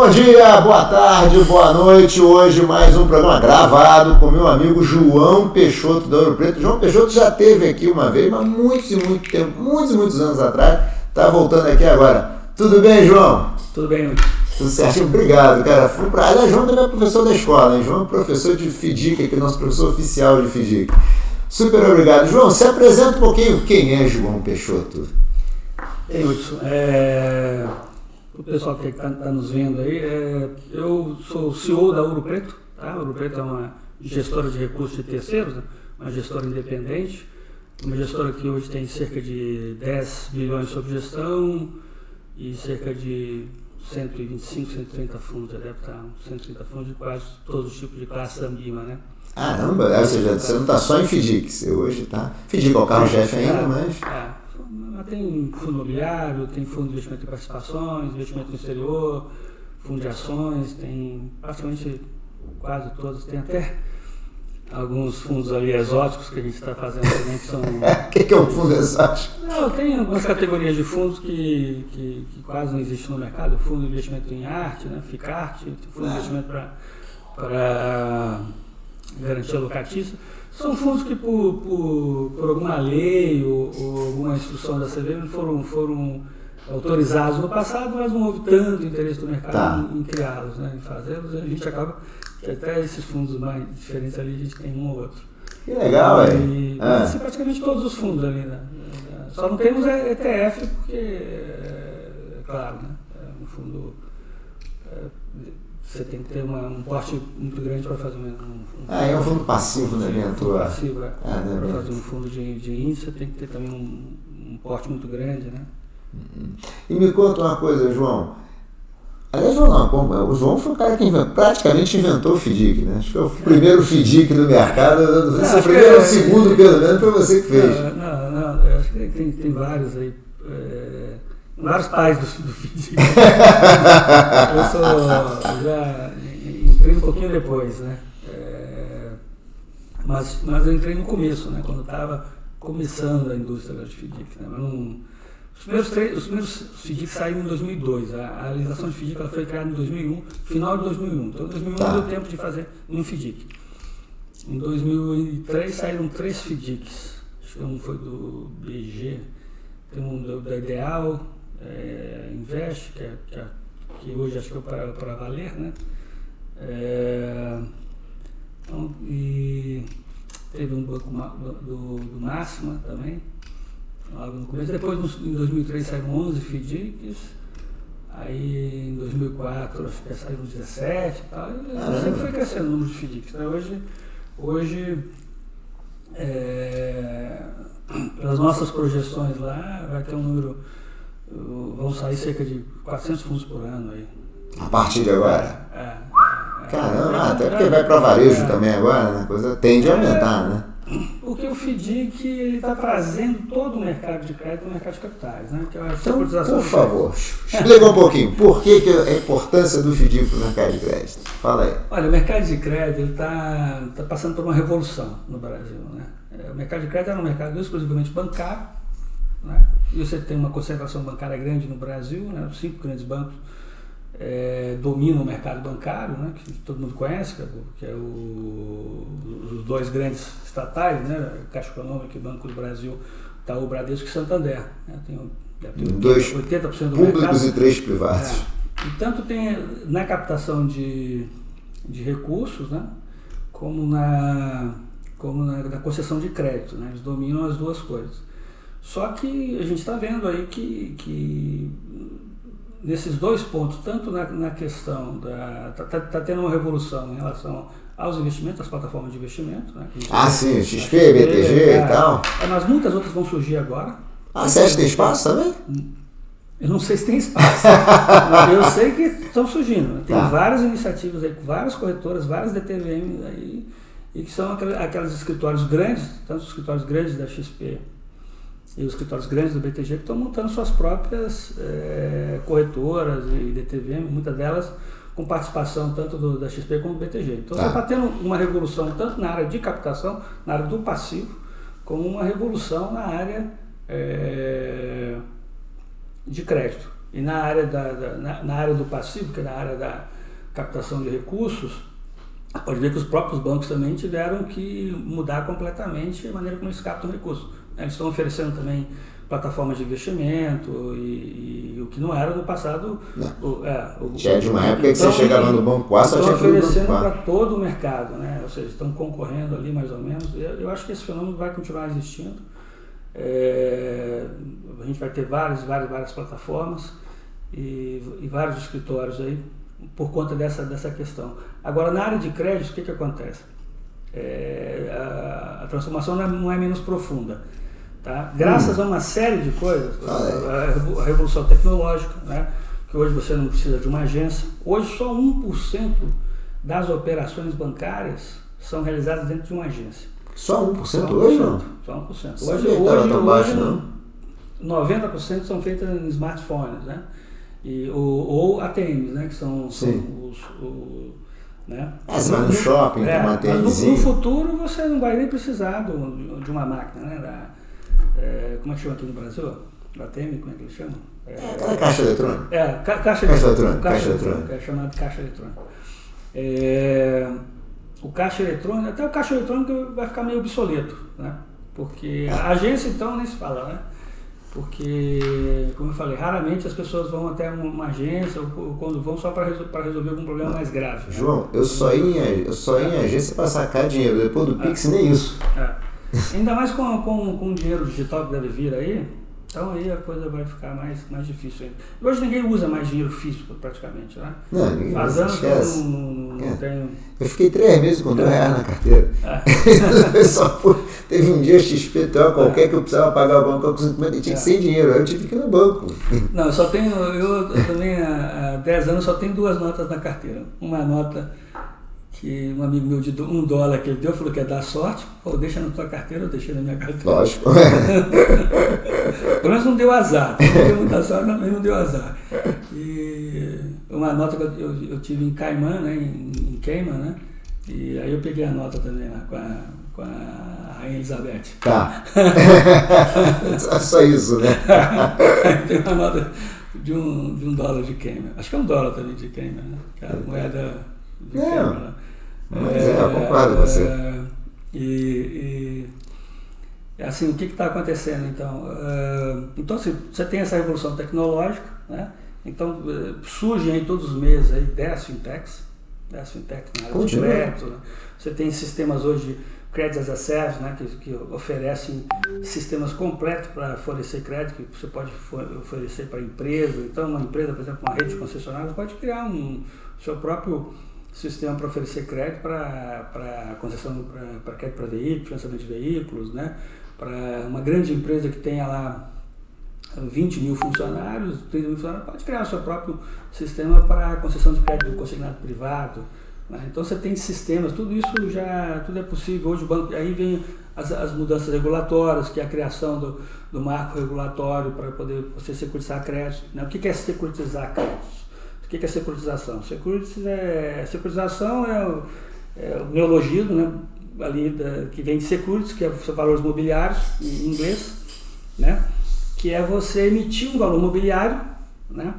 Bom dia, boa tarde, boa noite. Hoje mais um programa gravado com meu amigo João Peixoto do Ouro Preto. João Peixoto já teve aqui uma vez, mas muitos e muito tempo, muitos e muitos anos atrás. Tá voltando aqui agora. Tudo bem, João? Tudo bem, Tudo certo? Obrigado, cara. Fui pra... Aliás, João também é professor da escola, hein? João é professor de FIDIC, aqui, nosso professor oficial de FIDIC. Super obrigado. João, se apresenta um pouquinho quem é João Peixoto. Ei, Hudson, é o pessoal que está tá nos vendo aí, é, eu sou CEO da Ouro Preto, tá? Ouro Preto é uma gestora de recursos de terceiros, né? uma gestora independente, uma gestora que hoje tem cerca de 10 bilhões sob gestão e cerca de 125, 130 fundos, deve estar 130 fundos de quase todos os tipos de classe Ambima, né? Caramba, ou seja, você não está só em FIDIC, você hoje está... FIDIC é o carro-chefe ainda, é, mas... É tem fundo imobiliário, tem fundo de investimento em participações, investimento no exterior, fundo de ações, tem praticamente quase todos, tem até alguns fundos ali exóticos que a gente está fazendo também, que são... O que, que, é um fundo exótico? Não, tem algumas categorias de fundos que, que, que, quase não existem no mercado, fundo de investimento em arte, né, FICART, fundo de investimento para garantia locatícia, são fundos que por, por, por alguma lei ou, ou, alguma instrução da CVM foram, foram autorizados no passado, mas não houve tanto interesse do mercado tá. em, em criá-los, né, em fazê-los. A gente acaba que até esses fundos mais diferentes ali a gente tem um ou outro. Que legal, é. Ah. Assim, praticamente todos os fundos ali, né? Só não temos ETF porque, é, claro, né? É um fundo é, você tem que ter uma, um porte muito grande para fazer um, um, Ah, é um fundo passivo, né, Bento? Passivo, é. Ah, né, para fazer um fundo de, de índice, você tem que ter também um, um porte muito grande, né? Uhum. E me conta uma coisa, João. Aliás, João não, o João foi o cara que inventou, praticamente inventou o FDIC, né? Acho que é o primeiro FDIC do mercado, não sei se é o primeiro ou o segundo, pelo menos, foi você que fez. Não, não, não acho que tem, tem vários aí. É vários pais do, do filho. eu sou, já entrei um pouquinho depois, né? É, mas, mas eu entrei no começo, né? Quando estava começando a indústria de FIDIC, né? Mas não, os primeiros, três, os primeiros FIDIC saíram em 2002. A, a realização de FIDIC ela foi criada em 2001, final de 2001. Então, em 2001 tá. deu tempo de fazer um FIDIC. Em 2003 saíram três FIDICs. Acho que um foi do BG, tem um do, da Ideal, é, Invest, que, é, que, é, que, hoje acho que é para, para valer, né? É, então, e teve um banco do, do Máxima também, logo no começo. Depois, em 2003, saíram 11 FDICs. Aí, em 2004, acho que saíram 17 e tal. E sempre foi crescendo o número de FDICs. Né? Hoje, hoje é, pelas nossas projeções lá, vai ter um número vão sair cerca de 400 fundos por ano aí. A partir de agora? É. é, é Caramba, é, até porque vai para varejo também agora, né? A coisa tende a aumentar, né? Porque o FDIC ele está trazendo todo o mercado de crédito o mercado de capitais, né? Que é a então, por favor, explica um pouquinho por que, que a importância do FDIC para o mercado de crédito. Fala aí. Olha, o mercado de crédito está tá passando por uma revolução no Brasil, né? O mercado de crédito era um mercado exclusivamente bancário, né? E você tem uma concentração bancária grande no Brasil, né? os cinco grandes bancos é, dominam o mercado bancário, né? que todo mundo conhece, que é, é o, os dois grandes estatais, né? Caixa Econômica e Banco do Brasil, o Bradesco e Santander. Né? Tem, tem dois 80% do públicos mercado. e três privados. É. E tanto tem na captação de, de recursos, né? como na como na, na concessão de crédito, né? eles dominam as duas coisas. Só que a gente está vendo aí que, que nesses dois pontos, tanto na, na questão da. Está tá, tá tendo uma revolução em relação aos investimentos, às plataformas de investimento. Né, ah, sim, XP, BTG é, e tal. É, mas muitas outras vão surgir agora. Ah, você acha que tem espaço também? Eu não sei se tem espaço. eu sei que estão surgindo. Tem tá. várias iniciativas aí, várias corretoras, várias DTVM aí, e que são aquelas, aquelas escritórios grandes, tanto os escritórios grandes da XP e os escritórios grandes do BTG que estão montando suas próprias é, corretoras e DTVM, muitas delas com participação tanto do, da XP como do BTG. Então tá. você está tendo uma revolução tanto na área de captação, na área do passivo, como uma revolução na área é, de crédito. E na área, da, da na, na, área do passivo, que é na área da captação de recursos, pode ver que os próprios bancos também tiveram que mudar completamente a maneira como eles captam recursos. Eles estão oferecendo também plataformas de investimento e, e, o que não era no passado. O, é, o, Já é de uma época então, que você chegava no banco A, tinha oferecendo para todo o mercado, né? ou seja, estão concorrendo ali mais ou menos. Eu, eu acho que esse fenômeno vai continuar existindo. É, a gente vai ter várias, várias, várias plataformas e, e, vários escritórios aí por conta dessa, dessa questão. Agora, na área de crédito, o que, que acontece? É, a, a transformação não é, não é menos profunda Tá? Graças hum. a uma série de coisas, é. a revolução tecnológica, né? que hoje você não precisa de uma agência, hoje só 1% das operações bancárias são realizadas dentro de uma agência. Só 1%, só 1% hoje não? Só 1%. Hoje, hoje, hoje, hoje baixo, não. 90% são feitas em smartphones, né? E, ou, ou ATMs, né? Que são, são os, os né? Ah, você vai no shopping, é, uma mas no, no, futuro você não vai nem precisar do, de uma máquina, né? Da, é, como é que chama aqui no Brasil? ATM, como é que eles chamam? É, é caixa eletrônica. É, ca caixa, caixa eletrônica. Caixa eletrônica. É chamado de caixa eletrônica. É, o caixa eletrônico, até o caixa eletrônico vai ficar meio obsoleto, né? Porque a agência então nem se fala, né? Porque, como eu falei, raramente as pessoas vão até uma agência ou, quando vão só para resol resolver algum problema mais grave. Né? João, eu só ia, eu só ia em agência para sacar dinheiro. Depois do Pix, nem isso. É. Ainda mais com, com, com o dinheiro digital que deve vir aí, então aí a coisa vai ficar mais, mais difícil ainda. Hoje ninguém usa mais dinheiro físico praticamente, né? Não, ninguém Faz anos que eu não, não é. tenho. Eu fiquei três meses com dois é. reais na carteira. É. Só foi, teve um dia XP qualquer que eu precisava pagar o banco com 50 e tinha que é. sem dinheiro, aí eu tive que ir no banco. Não, eu só tenho, eu, eu também há 10 anos só tenho duas notas na carteira. Uma nota que um amigo meu de um dólar que ele deu falou que ia dar sorte, pô, deixa na tua carteira, eu deixei na minha carteira. Lógico. Pelo menos não deu azar, não deu muita sorte, mas não deu azar. E uma nota que eu, eu, eu tive em Caimã, né, em, em Queima, né, e aí eu peguei a nota também lá com a, com a Rainha Elizabeth. Tá. Só isso, né? Tem uma nota de um, de um dólar de Queima. Acho que é um dólar também de Queima, né? Que é a moeda de é. Queima, né? Mas é, eu concordo com você. É, e, e, assim, o que está acontecendo então? Uh, então, assim, você tem essa revolução tecnológica, né? Então, uh, surgem aí todos os meses aí 10 fintechs, 10 fintechs na área de crédito. Né? Você tem sistemas hoje de Credit as a Service, né? que, que oferecem sistemas completos para fornecer crédito, que você pode oferecer para empresa. Então, uma empresa, por exemplo, uma rede concessionária, pode criar um seu próprio sistema para oferecer crédito para concessão para crédito para veículos, financiamento de veículos, né? para uma grande empresa que tenha lá 20 mil funcionários, 30 mil funcionários, pode criar o seu próprio sistema para concessão de crédito consignado privado. Né? Então você tem sistemas, tudo isso já tudo é possível. Hoje o banco, aí vem as, as mudanças regulatórias, que é a criação do, do marco regulatório para poder você securitizar crédito. Né? O que é securitizar créditos? O que é securitização? Securities é, securitização é o, é o neologismo né, ali da, que vem de securities, que é valores mobiliários em inglês, né, que é você emitir um valor mobiliário né,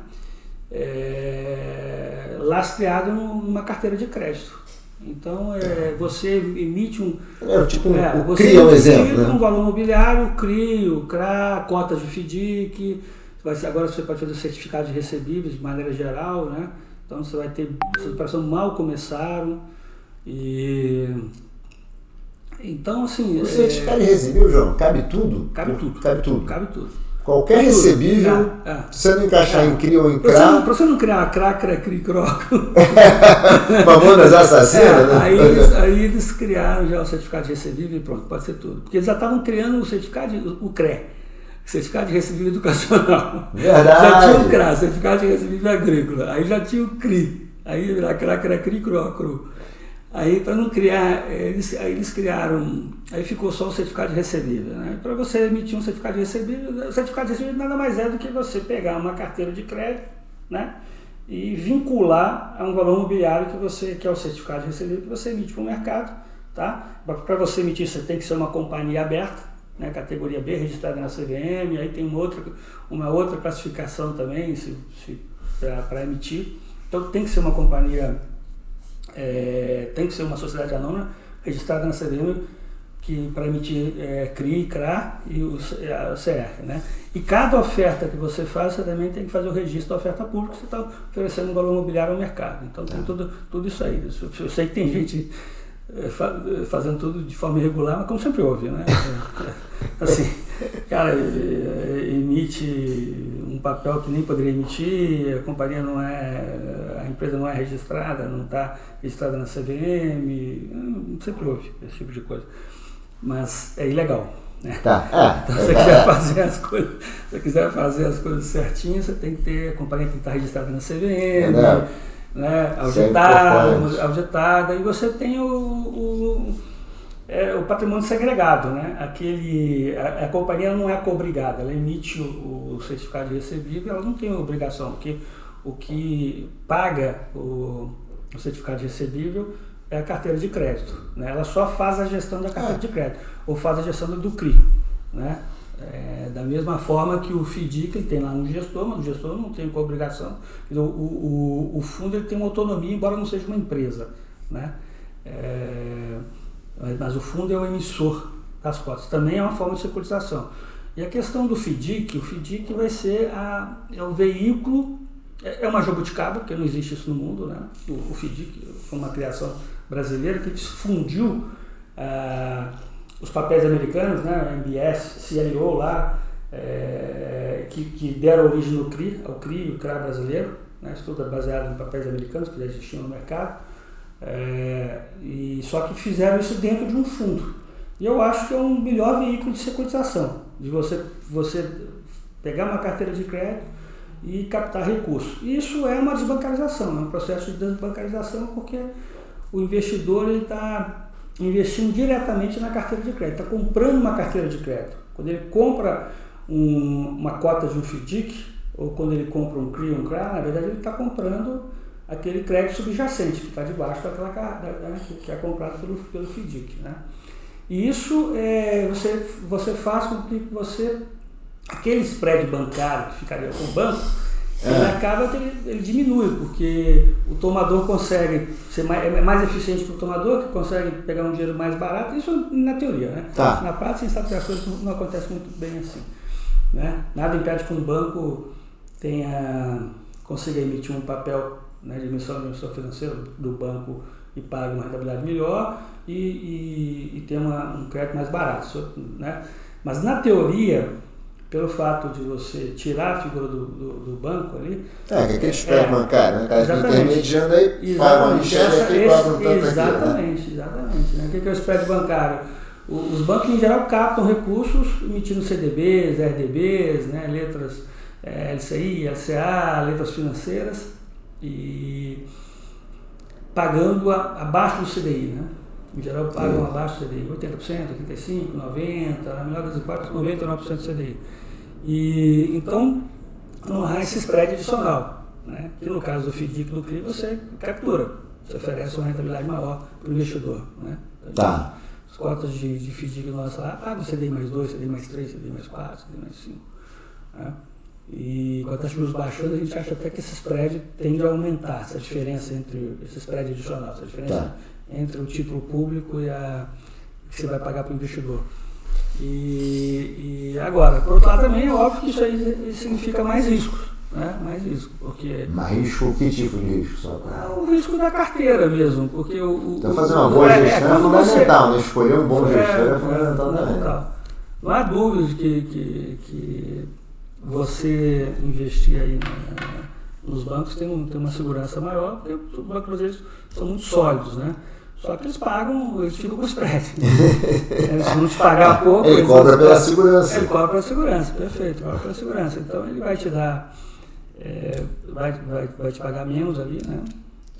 é, lastreado numa carteira de crédito. Então, é, você emite um. É, tipo, é, você cria um exemplo. Né? um valor mobiliário, CRIO, CRA, cotas de FDIC agora você pode fazer certificado de recebíveis de maneira geral, né? Então você vai ter. Essas operações mal começaram. E. Então, assim. O certificado é, de recebível, João, cabe tudo? Cabe tudo. Cabe tudo. Cabe tudo. Qualquer cabe recebível, tudo. É, é. se você não encaixar é. em CRI ou em CRA. Para você, você, não criar CRA, CRI, CRO. Mamonas assassinas, é, né? Aí eles, aí eles criaram já o certificado de recebível e pronto, pode ser tudo. Porque eles já estavam criando o certificado, de, o CRE certificado de recebível educacional. Verdade. Já tinha o CRA, certificado de recebível agrícola. Aí já tinha o CRI. Aí era CRA, CRA, CRI, CRO, CRO. Aí para não criar, eles, aí eles criaram, aí ficou só o certificado de recebível. Né? Para você emitir um certificado de recebível, o certificado de recebível nada mais é do que você pegar uma carteira de crédito, né? E vincular a um valor imobiliário que você, que é o certificado de recebível que você emite para o mercado, tá? Para você emitir, você tem que ser uma companhia aberta, né, categoria B registrada na CVM, aí tem uma outra, uma outra classificação também se, se, para emitir. Então tem que ser uma companhia, é, tem que ser uma sociedade anônima registrada na CVM que para emitir é, CRI, CRA e o, a CR. Né? E cada oferta que você faz, você também tem que fazer o registro da oferta pública, você está oferecendo um valor imobiliário ao mercado. Então tem tudo, tudo isso aí. Eu sei que tem gente é, fazendo tudo de forma irregular, mas como sempre houve, né? Assim, cara, emite um papel que nem poderia emitir, a companhia não é, a empresa não é registrada, não está registrada na CVM, sempre houve esse tipo de coisa mas é ilegal. Né? Tá. É, então, se você quiser fazer as coisas, se você quiser fazer as coisas certinhas, você tem que ter a companhia que está registrada na CVM, é, né, auditada, é auditada, e você tem o, o, é, o patrimônio segregado, né? Aquele, a, a, companhia não é cobrigada, ela emite o, o certificado de recebível, ela não tem obrigação, porque o que paga o, o certificado de recebível é a carteira de crédito. Né? Ela só faz a gestão da carteira de crédito, ou faz a gestão do CRI. Né? É, da mesma forma que o FDIC tem lá um gestor, mas o gestor não tem obrigação. O, o, o fundo ele tem uma autonomia, embora não seja uma empresa. Né? É, mas o fundo é o emissor das cotas. Também é uma forma de securitização. E a questão do FDIC, o FDIC vai ser a, é o veículo, é, é uma jabuticaba, porque não existe isso no mundo, né? o, o FDIC foi uma criação brasileira que fundiu ah, os papéis americanos, né, MBS, CLO lá, é, que, que, deram origem no CRI, ao CRI, o CRA brasileiro, né, é baseado em papéis americanos que já existiam no mercado, é, e só que fizeram isso dentro de um fundo. E eu acho que é um melhor veículo de securitização, de você, você pegar uma carteira de crédito e captar recursos. Isso é uma desbancarização, é um processo de desbancarização porque o investidor está investindo diretamente na carteira de crédito, está comprando uma carteira de crédito. Quando ele compra um, uma cota de um FDIC, ou quando ele compra um CRI, um CRA, na verdade ele está comprando aquele crédito subjacente que está debaixo daquela da, que é comprado pelo, pelo FDIC. Né? E isso é, você, você faz com que você, aquele spread bancário que ficaria com o banco, ele é. acaba ele, ele, diminui, porque o tomador consegue ser mais, é mais eficiente para o tomador, que consegue pegar um dinheiro mais barato, isso na teoria, né? Tá. Na prática, a gente sabe que as coisas não, não acontecem muito bem assim. Né? Nada impede que um banco tenha, consiga emitir um papel né, de emissão de emissão financeira do banco e pague uma rentabilidade melhor e, e, e tenha uma, um crédito mais barato. Né? Mas na teoria, pelo fato de você tirar a figura do, do, do banco ali. É, que aquele spread é, bancário, né? Cara, intermediando aí, paga uma lixeira aqui, cobra um tanto Exatamente, aqui, né? exatamente. Né? O que é o spread bancário? Os bancos em geral captam recursos emitindo CDBs, RDBs, né? letras é, LCI, LCA, letras financeiras e pagando a, abaixo do CDI. Né? Em geral pagam abaixo do CDI, 80%, 85%, 90%, na melhor das hipóteses, 99% do CDI. E, então, não há esse spread adicional, né? que no caso do FDIC do CRI você captura, você oferece uma rentabilidade maior para o investidor. Né? Então, tá. As cotas de, de FDIC nossas lá pagam CDI mais 2, CDI mais 3, CDI mais 4, CDI mais 5. Né? E com a taxa de juros baixando, a gente acha até que esse spread tende a aumentar, essa diferença entre esse spread adicional, essa diferença tá. entre o título público e a que você vai pagar para o investidor. E, e, agora, por outro lado também é óbvio que isso aí significa mais risco. Né? Mais risco, porque... Mais risco, que tipo de risco? Só pra... É o risco da carteira mesmo, porque o... Então fazer uma boa é, gestão é, é fundamental, você... né? Escolher um bom gestor é, é fundamental também. Né? Não há dúvida de que, que, que você investir aí nos bancos tem, um, tem uma segurança maior, porque os bancos brasileiros são muito sólidos, né? Só que eles pagam, eles ficam com spread. eles vão te pagar pouco. Ele cobra pela segurança. Ele cobra pela segurança, perfeito, cobra pela segurança. Então ele vai te dar, é, vai, vai, vai te pagar menos ali, né?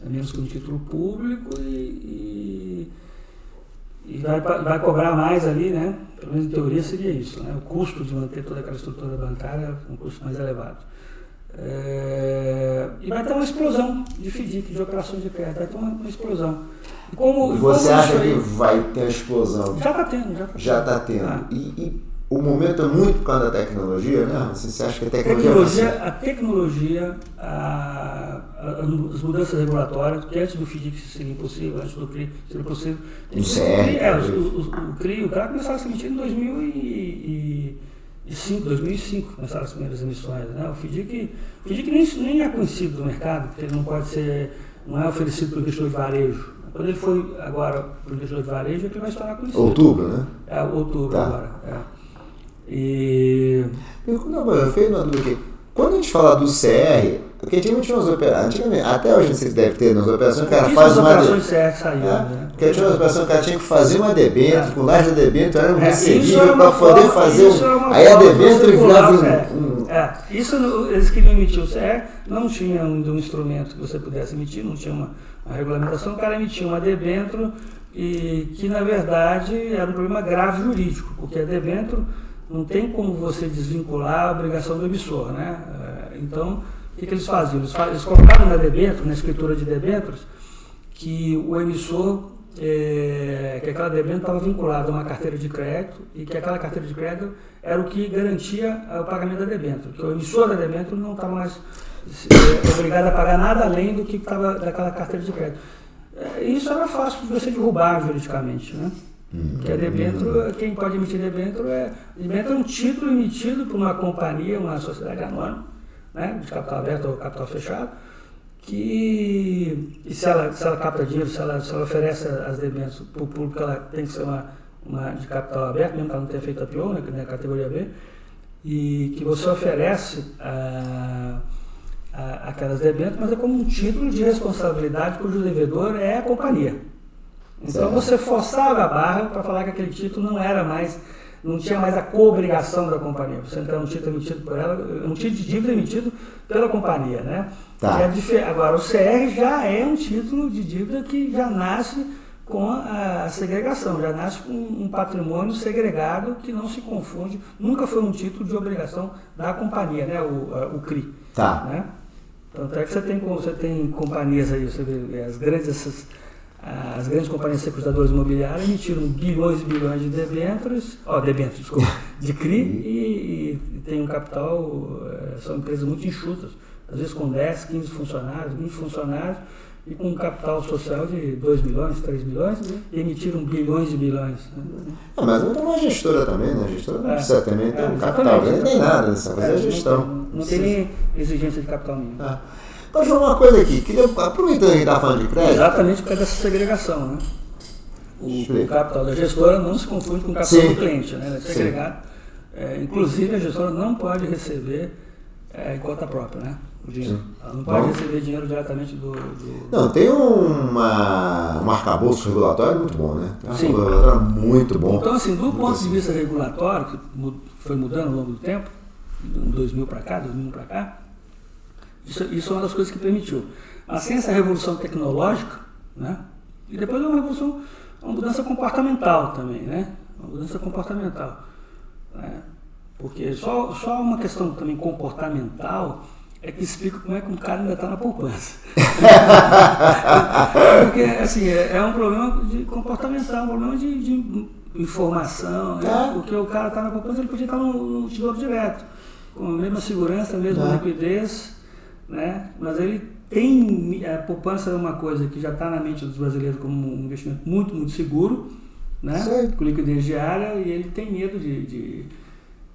É menos que um título público e, e, e, vai, vai cobrar mais ali, né? Pelo menos em teoria seria isso, né? O custo de manter toda aquela estrutura bancária é um custo mais elevado. É, e vai ter uma explosão de FDIC, de operações de crédito, vai ter uma, uma explosão. Como, Você como acha que vai ter uma explosão? Já está tendo, já está já Tá tendo. Ah. E, e, o momento é muito por causa da tecnologia, né? Assim, você acha que a tecnologia. tecnologia a tecnologia, a, a, as mudanças regulatórias, que antes do FDIC seria impossível, antes do CRI seria impossível. O CR. É, o, o, o CRI, o CRA começaram a se emitir em 2005, 2005 começaram as primeiras emissões. Né? O FDIC, o FDIC nem, nem é conhecido no mercado, porque ele não pode ser, não é oferecido pelo investidor de varejo. Quando ele foi agora para o investidor de varejo, é que ele vai estourar conhecido. Outubro, né? É, outubro Tá. agora. É. E. Eu, não, dúvida aqui. Quando a gente fala do CR, porque antigamente tinha umas operações, até hoje você deve ter nas operações, o cara Isso faz as uma. operações CR saiu, É, né? porque tinha umas operações que o cara tinha que fazer uma debênture, com laje de debênture, era um É, isso recebível para uma poder forma- fazer. isso Um, uma aí a forma de debênture circular virava o um. É, isso eles queriam emitir o CR, não tinha um, um instrumento que você pudesse emitir, não tinha uma, uma regulamentação, o cara emitia uma debênture e que na verdade era um problema grave jurídico, porque a debênture não tem como você desvincular a obrigação do emissor, né? É, Então, o que, que eles faziam? Eles, fa- eles colocaram na debênture, na escritura de debêntures, que o emissor, é, que aquela debênture estava vinculada a uma carteira de crédito e que aquela carteira de crédito era o que garantia o pagamento da debênture, que o emissor da debênture não estava mais é, obrigado a pagar nada além do que estava daquela carteira de crédito. É, Isso era fácil de você derrubar juridicamente, né? Porque a debênture, quem pode emitir debênture é, debênture é um título emitido por uma companhia, uma sociedade anônima, né, de capital aberto ou capital fechado, que e se ela, se ela capta dinheiro, se ela, se ela oferece as debêntures para o público, ela tem que ser uma, uma de capital aberto, mesmo que ela não tenha feito a PO, né, que é a categoria B, e que você oferece a, a, aquelas debêntures, mas é como um título de responsabilidade cujo devedor é a companhia. Então você forçava a barra para falar que aquele título não era mais, não tinha mais a co-obrigação da companhia. Você então um título emitido por ela, um título de dívida emitido pela companhia, né? Tá. É Agora o CR já é um título de dívida que já nasce com a segregação, já nasce com um patrimônio segregado que não se confunde, nunca foi um título de obrigação da companhia, né? O, o CRI. Tá. Né? Tanto é que você tem, você tem companhias aí, você vê, as grandes, essas, as grandes companhias securitadoras imobiliárias emitiram bilhões e bilhões de debêntures, ó, debêntures, desculpa, de CRI e, e tem um capital, eh, são empresas muito enxutas, às vezes com 10, 15 funcionários, 20 funcionários, e com um capital social de 2 milhões, 3 milhões, e emitiram bilhões e bilhões. né? Ah, mas não tem uma gestora também, né? A gestora não É. precisa também ter É, um capital nem exatamente. nada, né? Só fazer É, a não gestão. tem- Não tem nem exigência de capital mínimo. Ah. Mas João, uma coisa aqui, queria, aproveitando que a gente está falando de crédito. Exatamente por causa dessa segregação, né? O, o capital da gestora não se confunde com o capital Sim. do cliente, né? É segregado. É, inclusive, a gestora não pode receber é, em conta própria, né? O dinheiro. Sim. Ela não pode Bom. receber dinheiro diretamente do... do- Não, tem uma, um arcabouço regulatório muito bom, né? Tem um Sim. regulatório muito bom. Então, assim, do Muito ponto de assim. vista regulatório, que foi mudando ao longo do tempo, de 2000 para cá, 2001 para cá, isso, isso é uma das coisas que permitiu. Mas sem essa revolução tecnológica, né? E depois é uma revolução, uma mudança comportamental também, né? Uma mudança comportamental. né? Porque só, só uma questão também comportamental é que explica como é que um cara ainda está na poupança. Porque, assim, é, é um problema de comportamental, um problema de, de informação. Né? É. Porque o cara está na poupança, ele podia estar no, no tesouro direto, com a mesma segurança, a mesma É. liquidez, né? Mas ele tem. A poupança é uma coisa que já está na mente dos brasileiros como um investimento muito, muito seguro, né? Certo. Com liquidez diária, e ele tem medo de, de,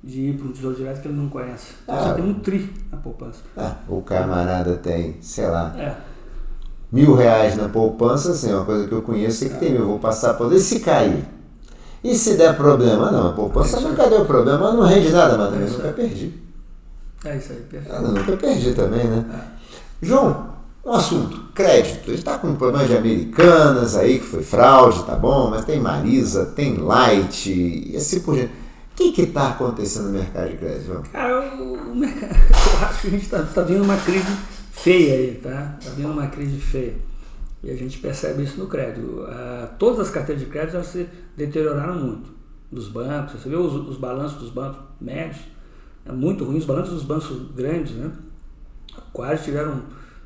de ir para um tesouro direto que ele não conhece. Ah. Só tem um tri na poupança. Ah, o camarada tem, sei lá, É. mil reais na poupança, assim, uma coisa que eu conheço é que tem, eu vou passar por e se cair. E se der problema? Não, a poupança nunca deu problema, não rende nada, mas também Isso. nunca perdi. É isso aí, perfeito. Ah, nunca perdi também, né? João, um assunto, crédito. Ele tá com um problema de americanas aí, que foi fraude, tá bom, mas tem Marisa, tem Light, e assim por diante. O que que tá acontecendo no mercado de crédito, João? Cara, o, o mercado, eu acho que a gente está tá vendo uma crise feia aí, tá? Está vendo uma crise feia. E a gente percebe isso no crédito. Ah, todas as carteiras de crédito elas se deterioraram muito. Dos bancos, você vê os, os balanços dos bancos médios, é muito ruim. Os balanços dos bancos grandes, né? Quase tiveram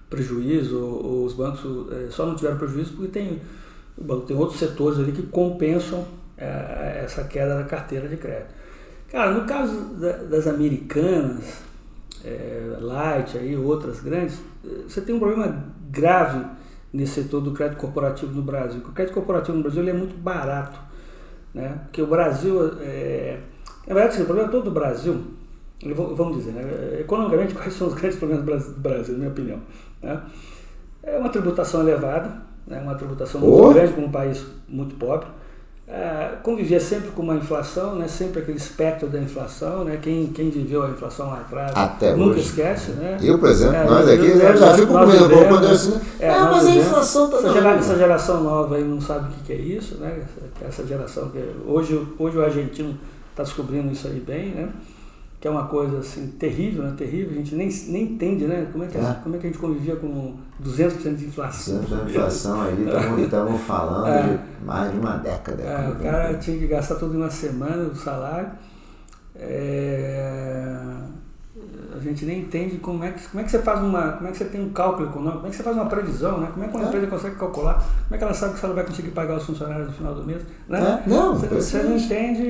prejuízo, ou, ou os bancos eh, só não tiveram prejuízo porque tem, tem outros setores ali que compensam eh, essa queda da carteira de crédito. Cara, no caso da, das americanas, é, Light aí, outras grandes, você tem um problema grave nesse setor do crédito corporativo no Brasil. O crédito corporativo no Brasil é muito barato, né? Porque o Brasil, é, na verdade, assim, o problema todo do Brasil, vamos dizer, né? economicamente, quais são os grandes problemas do Brasil, na minha opinião? Né? É uma tributação elevada, né? uma tributação muito oh. grande para um país muito pobre é, convivia sempre com uma inflação, né? sempre aquele espectro da inflação, né? quem, quem viveu a inflação lá atrás Até nunca hoje. esquece. Né? Eu, por exemplo, é, nós aqui, eu, já fico com medo quando eu assim, é, ah, mas a inflação está essa, gera, essa geração nova aí não sabe o que, é isso, né? essa, essa geração que hoje, hoje o argentino está descobrindo isso aí bem, né? Que é uma coisa assim terrível, né? terrível, a gente nem, nem entende né? como, é que, é. como é que a gente convivia com 200% de inflação. 200% de inflação aí, estamos falando é. de mais de uma década. É, o cara tinha que gastar tudo em uma semana o salário. É, a gente nem entende como é, que, como é que você faz uma. Como é que você tem um cálculo econômico, como é que você faz uma previsão, né? Como é que uma é. empresa consegue calcular, como é que ela sabe que ela vai conseguir pagar os funcionários no final do mês. Né? É. Não, você, você não entende.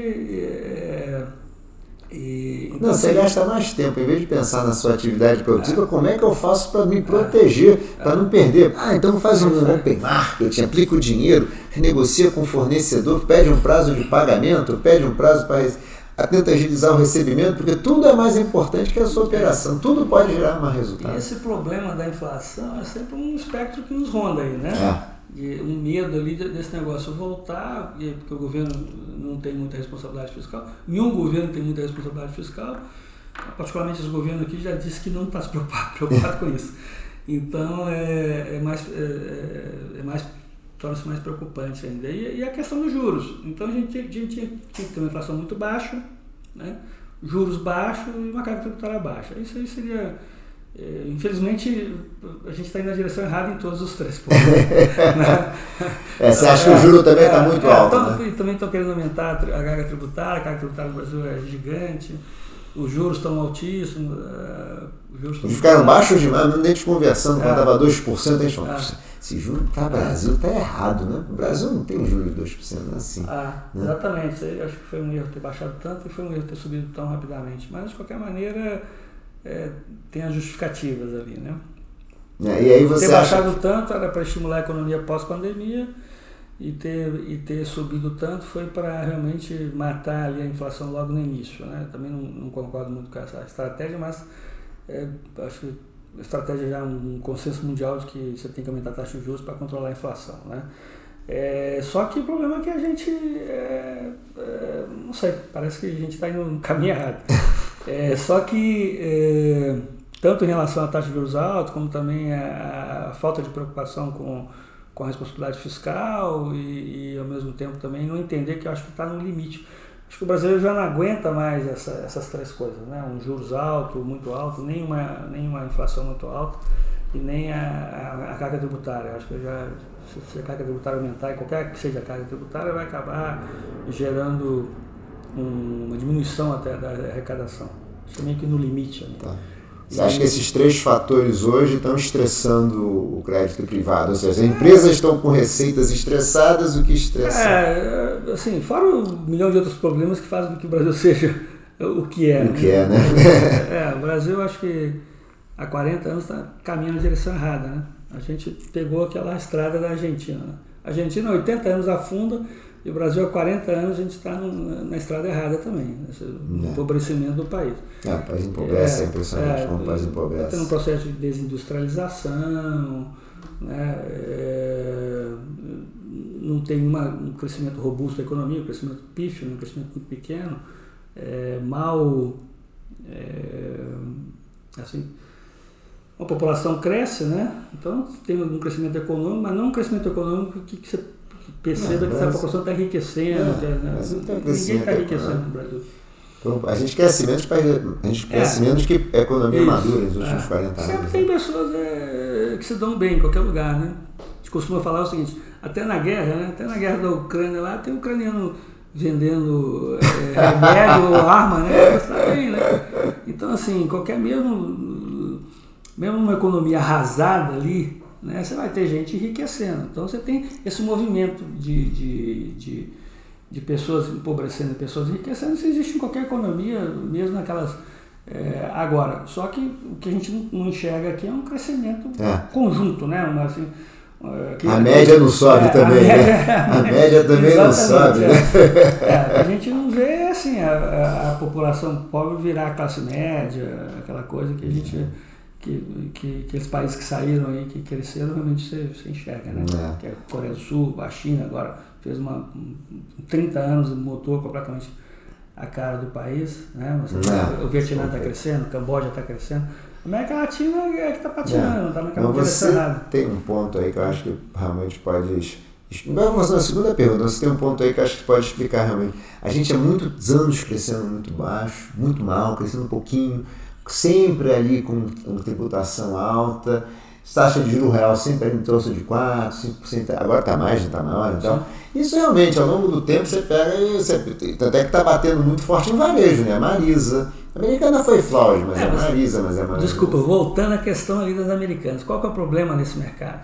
É, e, então, não, você gasta mais tempo, em vez de pensar na sua atividade produtiva, como é que eu faço para me proteger, para não perder? Ah, então faz um open market, aplica o dinheiro, negocia com o fornecedor, pede um prazo de pagamento, pede um prazo para tenta agilizar o recebimento, porque tudo é mais importante que a sua operação, tudo pode gerar mais resultado. E esse problema da inflação é sempre um espectro que nos ronda aí, né? É um medo ali desse negócio voltar, porque o governo não tem muita responsabilidade fiscal, nenhum governo tem muita responsabilidade fiscal, particularmente esse governo aqui já disse que não está se preocupado, preocupado com isso. Então é, é mais, é, é, é mais torna-se mais preocupante ainda. E, e, a questão dos juros. Então a gente, a gente tinha, que ter uma inflação muito baixa, né? juros baixos e uma carga tributária baixa. Isso aí seria infelizmente, a gente está indo na direção errada em todos os três pontos. né? é, você acha que o juro também está é, muito é, alto? Então, né? Também estão querendo aumentar a carga tributária, a carga tributária no Brasil é gigante, os juros estão altíssimos. Uh, os juros estão ficaram baixos demais, nem te conversando, quando estava 2%, a gente falou, é. esse juro para o Brasil está errado, né? O Brasil não tem um juro de 2%, não é assim. Ah, né? Exatamente, eu acho que foi um erro ter baixado tanto e foi um erro ter subido tão rapidamente. Mas, de qualquer maneira é, tem as justificativas ali, né? É, e aí você ter acha... baixado tanto era para estimular a economia pós-pandemia e ter, e ter subido tanto foi para realmente matar ali a inflação logo no início. Né? Também não, não concordo muito com essa estratégia, mas é, acho que a estratégia já é um consenso mundial de que você tem que aumentar a taxa de juros para controlar a inflação. Né? É, só que o problema é que a gente, é, é, não sei, parece que a gente está indo no caminho errado. É, só que, é, tanto em relação à taxa de juros alta, como também a, a, falta de preocupação com, com a responsabilidade fiscal e, e, ao mesmo tempo, também não entender que eu acho que está no limite. Acho que o brasileiro já não aguenta mais essa, essas três coisas, né? Um juros alto, muito alto, nem uma, nem uma inflação muito alta e nem a, a, a carga tributária. Acho que já, se a carga tributária aumentar, e qualquer que seja a carga tributária, vai acabar gerando um, uma diminuição até da arrecadação. Isso é meio que no limite. Né? Tá. Você acha que esses três fatores hoje estão estressando o crédito privado? Ou seja, as empresas estão com receitas estressadas, o que estressa? É, assim, fora um milhão de outros problemas que fazem com que o Brasil seja o que é. O que é, né? é, o Brasil acho que há 40 anos está caminhando na direção errada, né? A gente pegou aquela estrada da Argentina. Né? A Argentina, 80 anos afunda, e o Brasil, há 40 anos, a gente está na estrada errada também, no é. empobrecimento do país. É, o país empobrece, é, é impressionante é, como o país empobrece. Está tendo um processo de desindustrialização, né, é, não tem uma, um crescimento robusto da economia, um crescimento pífio, um crescimento muito pequeno, é, mal. É, assim, a população cresce, né? Então tem um crescimento econômico, mas não um crescimento econômico que, que você perceba que essa população está enriquecendo. É, né? tá Ninguém está enriquecendo no Brasil. Então, a gente cresce menos, a gente cresce é. menos que a economia Isso. madura nos últimos é. 40 anos. Sempre tem né? pessoas é, que se dão bem em qualquer lugar, né? A gente costuma falar o seguinte, até na guerra, né? Até na guerra da Ucrânia lá, tem ucraniano vendendo é, remédio ou arma, né? Está bem, né? Então, assim, qualquer mesmo, mesmo uma economia arrasada ali, né, você vai ter gente enriquecendo. Então você tem esse movimento de, de, de, de pessoas empobrecendo e pessoas enriquecendo, isso existe em qualquer economia, mesmo naquelas. É, agora, só que o que a gente não enxerga aqui é um crescimento é. conjunto, né? Uma, assim, a média não sobe é, também, a né? média? A média também não sobe, né? É, a gente não vê assim a, a, a, população pobre virar classe média, aquela coisa que a gente. Que, que, aqueles países que saíram aí, que cresceram, realmente você, você enxerga, né? É. Que é a Coreia do Sul, a China agora fez uma. 30 anos mudou completamente a cara do país, né? É. O Vietnã está crescendo, o Camboja está crescendo. A América Latina é que está patinando, está naquela direção errada. Tem um ponto aí que eu acho que realmente pode. Vamos fazer uma segunda pergunta. Você tem um ponto aí que eu acho que pode explicar realmente. A gente há muitos anos crescendo muito baixo, muito mal, crescendo um pouquinho, sempre ali com, com tributação alta taxa de juro real sempre em torno de 4, 5%, agora está mais, está maior. Então, isso realmente, ao longo do tempo, você pega e você, até que está batendo muito forte em varejo, né? A Marisa. A americana foi Flowers, mas é, é Marisa, mas é Marisa. Desculpa, voltando à questão ali das americanas. Qual é o problema nesse mercado?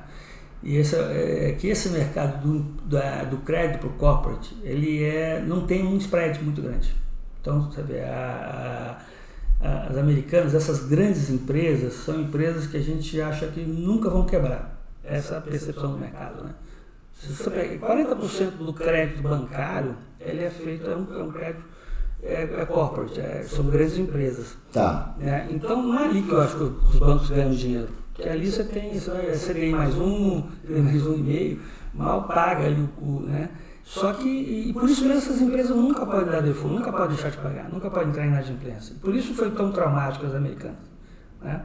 E esse, é, é que esse mercado do, da, do crédito para o corporate, ele é, não tem um spread muito grande. Então, você vê, a, a as americanas, essas grandes empresas, são empresas que a gente acha que nunca vão quebrar. Essa é a percepção do mercado. Né? Se você pega 40% do crédito bancário, ele é feito, é um, é um crédito é, é corporate, é, são grandes empresas. Tá. É, então não é ali que eu acho que os bancos ganham dinheiro. Porque ali você tem, você ganha mais um, mais um e meio, mal paga ali o, o né? Só que, e por isso mesmo essas empresas nunca podem dar default, nunca podem deixar de pagar, nunca podem entrar em inadimplência. Por isso foi tão traumático as americanas. Né?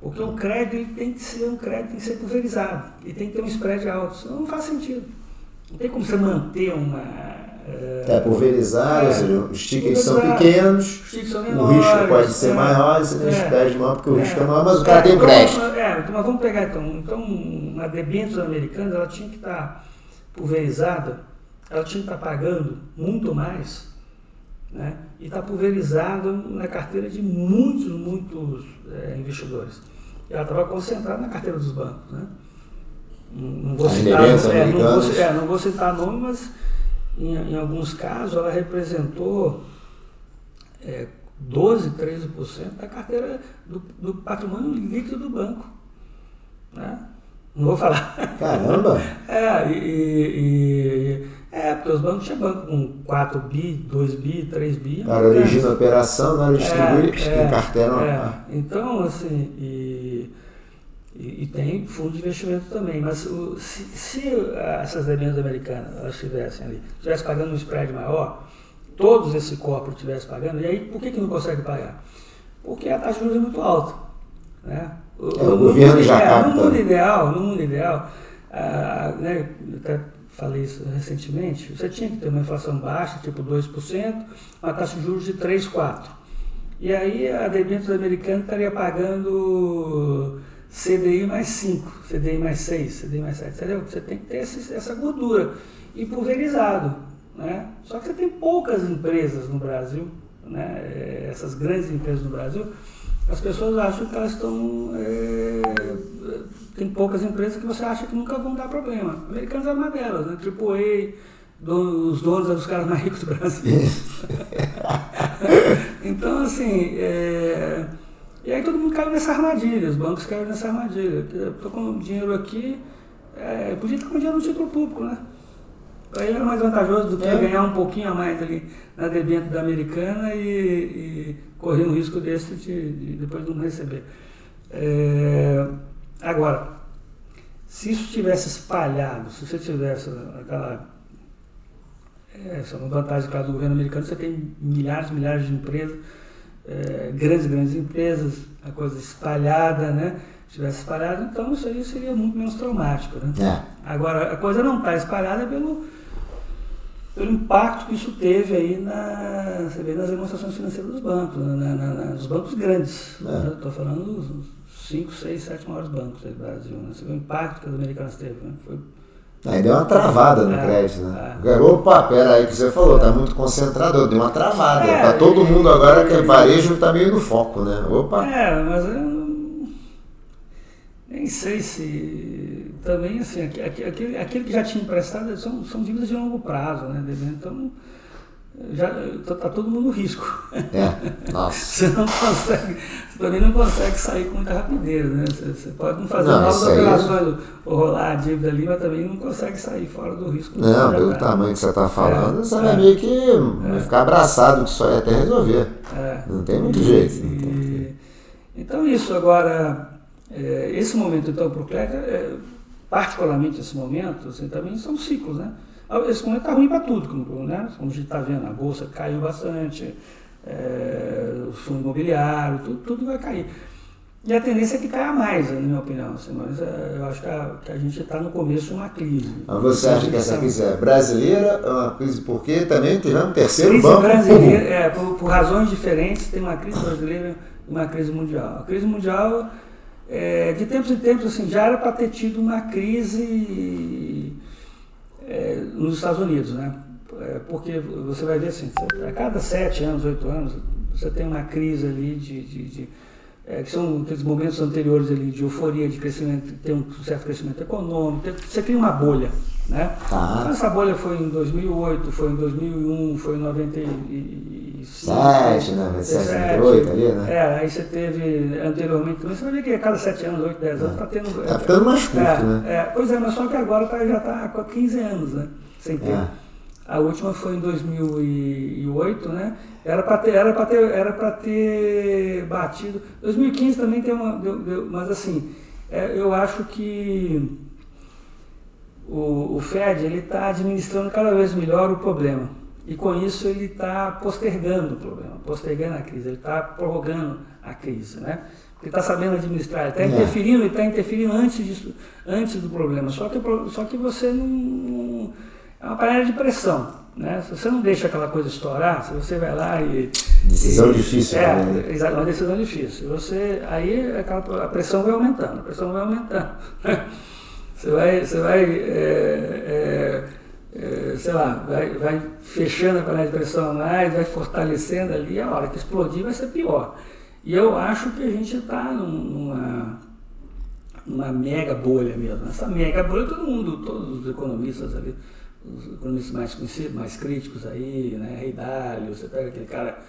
Porque o crédito tem que ser um crédito, tem que ser pulverizado e tem que ter um spread alto. Isso não faz sentido. Não tem como você manter uma. Uh, é pulverizado, é, os tickets são pequenos, são menores, o risco pode ser é, maior, você tem é, spread maior porque o é, risco é maior, mas o cara tem então, crédito. É, então, mas vamos pegar então. Então, uma debêntures americana ela tinha que estar pulverizada ela tinha que estar pagando muito mais né? e está pulverizado na carteira de muitos, muitos é, investidores. Ela estava concentrada na carteira dos bancos. Né? Não, vou citar, é, não, vou, é, não vou citar nome, mas em, em alguns casos ela representou é, 12, 13% da carteira do, do patrimônio líquido do banco. Né? Não vou falar. Caramba! é, e, e é, porque os bancos tinham banco com 4 bi, 2 bi, 3 bi. Cara, origina a operação, na hora de distribuir, é, é, carteira. É. Então, assim, e, e, e, tem fundo de investimento também. Mas o, se, se essas demandas americanas elas estivessem ali, estivessem pagando um spread maior, todos esse corpo estivessem pagando, e aí por que, que não consegue pagar? Porque a taxa de juros é muito alta. Né? O, é, o governo já capta. No mundo ideal, no mundo ideal, ah, né, até falei isso recentemente, você tinha que ter uma inflação baixa, tipo 2%, uma taxa de juros de 3, 4. E aí a debêntures americana estaria pagando CDI mais 5, CDI mais 6, CDI mais 7, entendeu? Você tem que ter essa, essa gordura e pulverizado. Né? Só que você tem poucas empresas no Brasil, né? essas grandes empresas no Brasil, as pessoas acham que elas estão. É, tem poucas empresas que você acha que nunca vão dar problema. Americanos é uma delas, né? AAA, do, os donos eram os caras mais ricos do Brasil. então, assim. É, e aí todo mundo caiu nessa armadilha, os bancos caíram nessa armadilha. Estou com dinheiro aqui, é, podia estar com dinheiro no título público, né? Ele era mais vantajoso do que é. ganhar um pouquinho a mais ali na debênture da americana e, e correr um risco desse de, de depois não receber. É, agora, se isso tivesse espalhado, se você tivesse aquela essa é, vantagem claro, do governo americano, você tem milhares, milhares de empresas, é, grandes, grandes empresas, a coisa espalhada, né? Se tivesse espalhado, então isso aí seria muito menos traumático, né? É. Agora, a coisa não está espalhada pelo pelo impacto que isso teve aí na, você vê, nas demonstrações financeiras dos bancos, na, na, na, nos bancos grandes. Estou é. falando dos 5, 6, 7 maiores bancos do Brasil. Né? Você vê o impacto que os americanos teve. Né? Foi Aí deu uma travada no é, crédito, né? É. Opa, pera aí que você falou, tá muito concentrado, deu uma travada. É, tá todo mundo agora que é varejo tá meio no foco, né? Opa. É, mas eu, nem sei se também assim, aquele, aquele que já tinha emprestado são, são dívidas de longo prazo, né? Então já está todo mundo no risco. É, nossa. você não consegue, você também não consegue sair com muita rapidez, né? Você, você pode não fazer não, novas operações, ou rolar a dívida ali, mas também não consegue sair fora do risco. Não, pelo tá. tamanho que você está falando, é, você é, vai meio que é. ficar abraçado que só ia até resolver. É. Não tem muito jeito. E, então isso, agora, é, esse momento então para o Cleca, é, particularmente esse momento, assim, também são ciclos, né? Esse momento está ruim para tudo, como, né? como a gente está vendo, a bolsa caiu bastante, é, o fundo imobiliário, tudo, tudo vai cair. E a tendência é que caia mais, na minha opinião. Assim, mas é, eu acho que a, que a gente está no começo de uma crise. Mas você acha que essa crise é brasileira? É uma crise porque também tivemos um terceiro crise banco? brasileira, é, por, por, razões diferentes, tem uma crise brasileira e uma crise mundial. A crise mundial, é, de tempos em tempos, assim, já era para ter tido uma crise é, nos Estados Unidos, né? É, porque você vai ver assim, a cada sete anos, oito anos, você tem uma crise ali de, de, de é, que são aqueles momentos anteriores ali de euforia, de crescimento, tem um certo crescimento econômico, você cria uma bolha, né? Então, essa bolha foi em 2008, foi em 2001, foi em 95. 7, né? 97, 8 ali, né? É, aí você teve anteriormente também, você vai ver que a cada 7 anos, 8, 10 anos, está tendo... Está ficando mais curto, é, né? É, pois é, mas só que agora tá, já está com 15 anos, né? Sem ter. É. A última foi em 2008, né? Era para ter, era para ter, era para ter batido. 2015 também tem uma, deu, deu, mas assim, é, eu acho que o, o Fed ele está administrando cada vez melhor o problema e com isso ele está postergando o problema, postergando a crise, ele está prorrogando a crise, né? Ele está sabendo administrar, ele está é. interferindo, ele está interferindo antes disso, antes do problema. Só que, só que você não é uma panela de pressão. Né? Se você não deixa aquela coisa estourar, se você vai lá e. Decisão e, difícil. É, né? é uma decisão difícil. Você, aí aquela, a pressão vai aumentando, a pressão vai aumentando. Você vai, você vai é, é, é, sei lá, vai, vai fechando a panela de pressão mais, vai fortalecendo ali, a hora que explodir vai ser pior. E eu acho que a gente está numa, numa mega bolha mesmo. Essa mega bolha, todo mundo, todos os economistas ali os economistas mais conhecidos, mais críticos aí, né? Rei Dalio, você pega aquele cara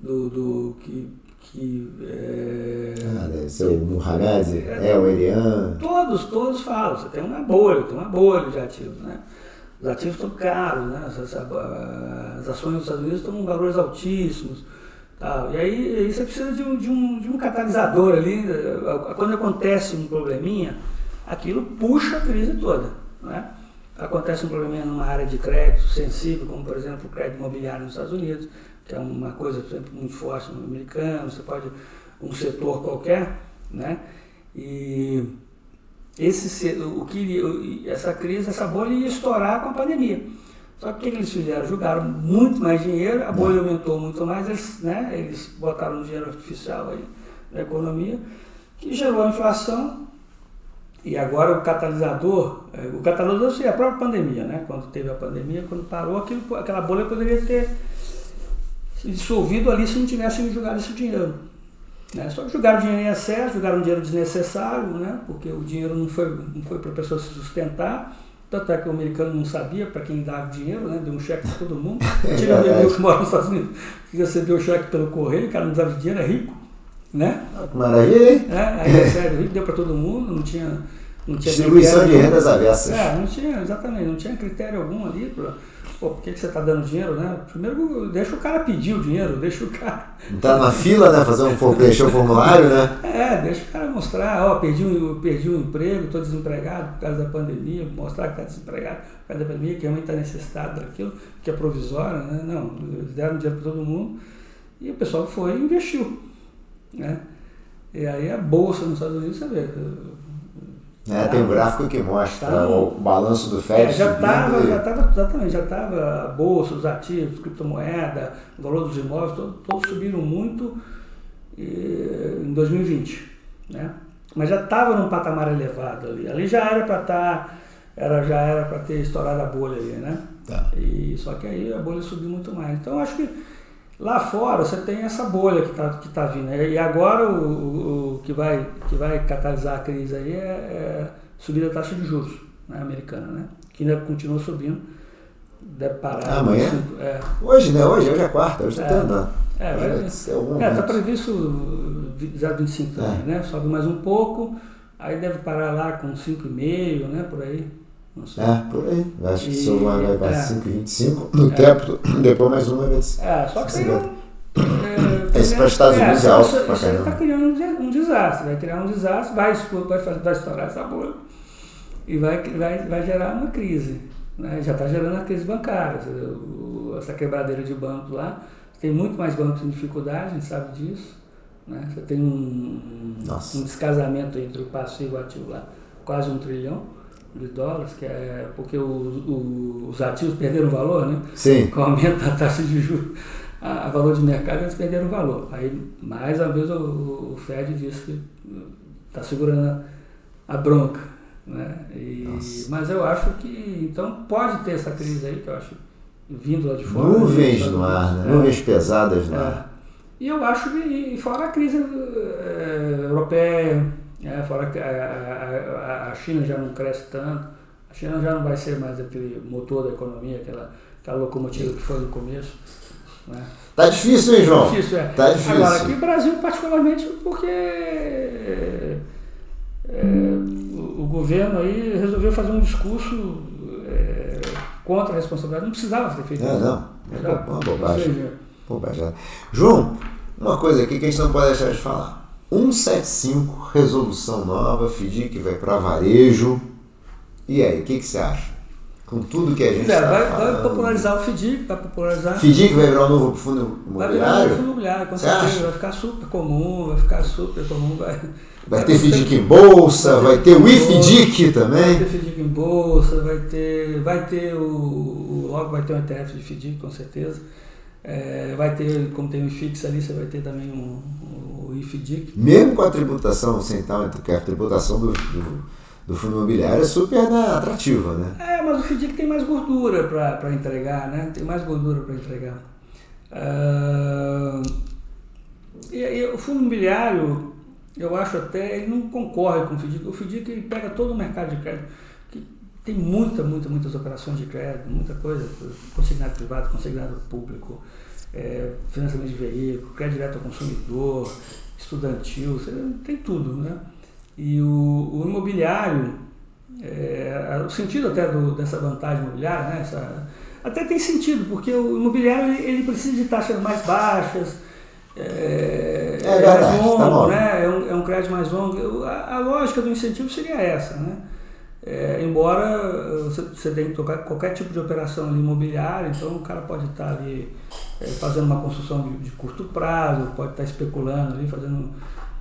do, do que, que é, ah, deve ser o Muhammad, é, é, o Elian. Todos, todos falam, você tem uma bolha, tem uma bolha de ativos, né? Os ativos estão caros, né? As, ações dos Estados Unidos estão com valores altíssimos. Tal. E aí, aí você precisa de um, de, um, de um catalisador ali. Quando acontece um probleminha, aquilo puxa a crise toda. Né? acontece um problema numa área de crédito sensível, como por exemplo o crédito imobiliário nos Estados Unidos, que é uma coisa sempre muito forte no americano, você pode um setor qualquer, né? E esse o que essa crise, essa bolha ia estourar com a pandemia. Só que o que eles fizeram? Jogaram muito mais dinheiro, a bolha aumentou muito mais, eles, né, eles botaram dinheiro artificial aí na economia, que gerou a inflação e agora o catalisador, é, o catalisador seria a própria pandemia, né? Quando teve a pandemia, quando parou, aquilo, aquela bolha poderia ter dissolvido ali se não tivessem jogado esse dinheiro. Né? Só que jogaram dinheiro em excesso, jogaram dinheiro desnecessário, né? porque o dinheiro não foi, não foi para a pessoa se sustentar. Tanto é que o americano não sabia para quem dava dinheiro, né? deu um cheque para todo mundo. Tira o meu que mora nos Estados Unidos, que recebeu o cheque pelo correio, o cara não dava dinheiro, é rico. Né? Maravilha, hein? É, aí, sério, deu para todo mundo, não tinha. Não tinha Distribuição de rendas avessas. É, não tinha, exatamente, não tinha critério algum ali. Pra, pô, por que, que você está dando dinheiro, né? Primeiro, deixa o cara pedir o dinheiro, deixa o cara. Tá na fila, né? Fazer um preencher o formulário, né? É, deixa o cara mostrar, ó, perdi um, perdi um emprego, estou desempregado por causa da pandemia, mostrar que está desempregado por causa da pandemia, que realmente está necessitado daquilo, que é provisório, né? Não, eles deram dinheiro para todo mundo e o pessoal foi e investiu. Né? E aí a bolsa nos Estados Unidos, você vê. É, tem um gráfico que mostra tá, o balanço do Fed. É, já estava, e... já estava, exatamente, já estava a bolsa, os ativos, criptomoeda, o valor dos imóveis, todos, todos subiram muito em 2020. Né? Mas já estava num patamar elevado ali. Ali já era para estar, tá, era, já era para ter estourado a bolha ali, né? Tá. E, só que aí a bolha subiu muito mais. Então acho que Lá fora você tem essa bolha que está que tá vindo. E agora o, o, o, que, vai, que vai catalisar a crise aí é, é subir da taxa de juros né, americana, né? que ainda continua subindo. Deve parar. Ah, amanhã? É. Hoje, né? Hoje, hoje é quarta, hoje está é. andando. É, ser É, está previsto 0,25 também, é. né? Sobe mais um pouco, aí deve parar lá com 5,5, né? Por aí. É, por aí. Acho que só uma vai para é. 5,25 no é. tempo, depois mais uma vai ser. É, só que um, é, Esse para os Estados Unidos é, alto isso, Isso está criando um, um, desastre, vai criar um desastre, vai, vai, vai estourar essa bolha e vai, vai, vai gerar uma crise. Né? Já está gerando a crise bancária, essa quebradeira de bancos lá. Tem muito mais bancos em dificuldade, a gente sabe disso. Né? Você tem um, um descasamento entre o passivo e o ativo lá, quase um trilhão de dólares, que é porque o, o, os ativos perderam valor, né? Sim. Com o aumento da taxa de juros, a, a, valor de mercado, eles perderam valor. Aí, mais uma vez, o, o Fed disse que está segurando a, a, bronca. Né? E, mas eu acho que, então, pode ter essa crise aí, que eu acho, vindo lá de fora. Nuvens no ar, né? Nuvens pesadas no é. ar. E eu acho que, fora a crise é, europeia, é, fora que a, a, a, China já não cresce tanto, a China já não vai ser mais aquele motor da economia, aquela, aquela locomotiva que foi no começo. Né? Tá difícil, hein, João? Tá difícil, é. Tá difícil. Agora, aqui no Brasil, particularmente, porque é, o, o, governo aí resolveu fazer um discurso é, contra a responsabilidade. Não precisava ter feito é, isso. Não, é uma bobagem. bobagem. João, uma coisa aqui que a gente não pode deixar de falar. 175, resolução nova, FDIC vai para varejo. E aí, o que, que você acha? Com tudo que a gente está vai, falando. Vai popularizar o FDIC, vai popularizar... FDIC vai virar um novo fundo imobiliário? Vai virar um novo fundo imobiliário, com certeza. Vai ficar super comum, vai ficar super comum. Vai, vai, ter FDIC em bolsa, vai ter, o IFDIC também. Vai ter FDIC em bolsa, vai ter, vai ter o. Logo vai ter um ETF de FDIC, com certeza. É, vai ter, como tem o IFIX ali, você vai ter também um, Mesmo com a tributação central, que a tributação do, do, do fundo imobiliário é super né, atrativa, né? É, mas o FDIC tem mais gordura para entregar, né? Tem mais gordura para entregar. Uh, e, e, o fundo imobiliário, eu acho até, ele não concorre com o FDIC. O FDIC ele pega todo o mercado de crédito tem muita, muita, muitas operações de crédito, muita coisa, consignado privado, consignado público, é, financiamento de veículo, crédito direto ao consumidor, estudantil, tem tudo, né? E o, o imobiliário, é, o sentido até do, dessa vantagem imobiliária, né? Essa, até tem sentido, porque o imobiliário ele, ele precisa de taxas mais baixas, é, é, é mais tá longo, tá né? É um, é um crédito mais longo. A, a lógica do incentivo seria essa, né? É, embora você tenha que tocar qualquer tipo de operação ali imobiliária, então o cara pode estar ali é, fazendo uma construção de, de, curto prazo, pode estar especulando ali, fazendo.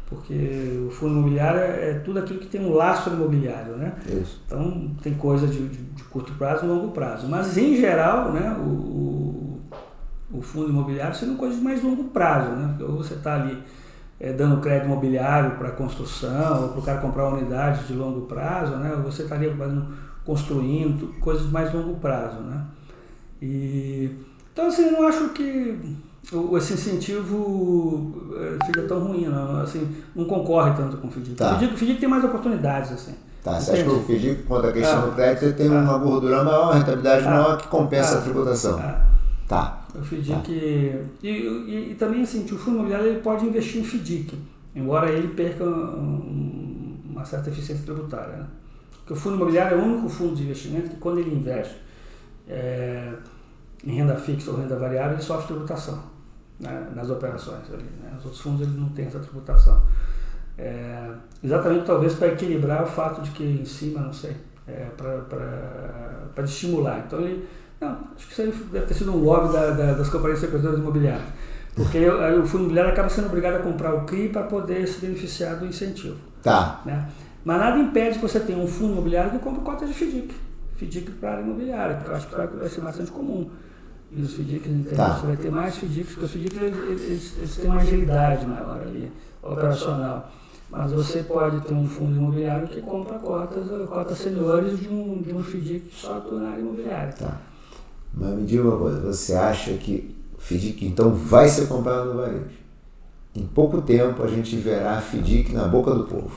Porque o fundo imobiliário é, é tudo aquilo que tem um laço imobiliário, né? Isso. Então tem coisa de, de, de, curto prazo e longo prazo. Mas em geral, né, o, o, o fundo imobiliário sendo coisa de mais longo prazo, né? Ou você está ali é, dando crédito imobiliário para construção, ou para o cara comprar uma unidade de longo prazo, né? Você estaria fazendo, construindo coisas de mais longo prazo, né? E, então, assim, eu não acho que esse incentivo é, fica tão ruim, não. Assim, não concorre tanto com o FDIC. Tá. O, FDIC, o FDIC tem mais oportunidades, assim. Tá, você acha que o FDIC, quanto à questão ah, do crédito, tem ah, uma gordura maior, uma rentabilidade ah, maior que compensa a ah, tributação? Tá. O FDIC. Tá. E, e, e, também assim, o fundo imobiliário ele pode investir em FDIC, embora ele perca um, uma certa eficiência tributária. Né? Porque o fundo imobiliário é o único fundo de investimento que quando ele investe é, em renda fixa ou renda variável, ele sofre tributação né, nas operações. Ali, né? Os outros fundos ele não têm essa tributação. É, exatamente talvez para equilibrar o fato de que em cima, não sei, é, para estimular. Então ele não, acho que isso aí deve ter sido um lobby da, da, das companhias secretadoras imobiliárias. Porque o fundo imobiliário acaba sendo obrigado a comprar o CRI para poder se beneficiar do incentivo. Tá. Né? Mas nada impede que você tenha um fundo imobiliário que compre cotas de FDIC. FDIC para a área imobiliária, porque eu acho que vai, vai ser bastante comum. E os FDICs, tá. você vai ter mais FDICs, porque os FDICs eles, eles, eles têm uma agilidade maior ali, operacional. Mas você pode ter um fundo imobiliário que compra cotas, cotas seniores de um, de um FDIC que só na área imobiliária. Tá. Mas me diga uma coisa, você acha que FDIC então vai ser comprado no varejo. Em pouco tempo a gente verá a FDIC na boca do povo.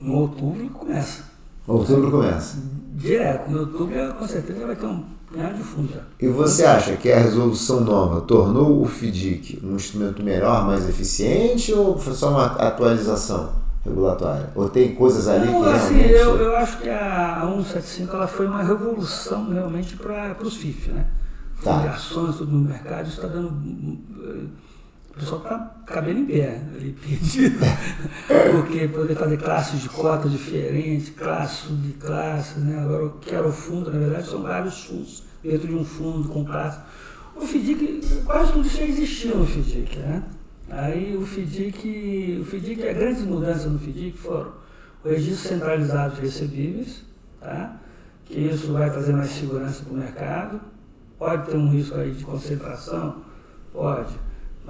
Em outubro começa. Outubro começa. Direto. Em outubro com certeza vai ter um punhado de fundo já. E você acha que a resolução nova tornou o FDIC um instrumento melhor, mais eficiente ou foi só uma atualização regulatória? Ou tem coisas ali Não, que assim, realmente... eu, eu acho que a 175 ela foi uma revolução realmente para os FIF, né? Tá. Fundo de ações, tudo no mercado, isso está dando. eh, O pessoal está cabelo em pé, ali perdido. Porque poder fazer classes de cota diferentes, classe de classes, né? Agora o que era o fundo, na verdade, são vários fundos dentro de um fundo com classe. O FDIC, quase tudo isso já existia no FDIC, né? Aí o FDIC, o FDIC, as grandes mudanças no FDIC foram o registro centralizado de recebíveis, tá? que isso vai trazer mais segurança para o mercado. Pode ter um risco aí de concentração? Pode,